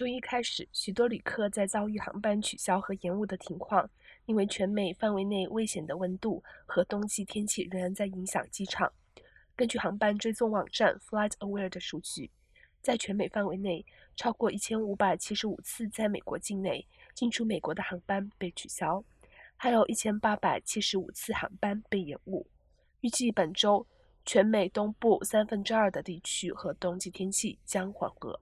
周一开始，许多旅客在遭遇航班取消和延误的情况，因为全美范围内危险的温度和冬季天气仍然在影响机场。根据航班追踪网站 FlightAware 的数据，在全美范围内，超过1575次在美国境内进出美国的航班被取消，还有一千八百七十五次航班被延误。预计本周，全美东部三分之二的地区和冬季天气将缓和。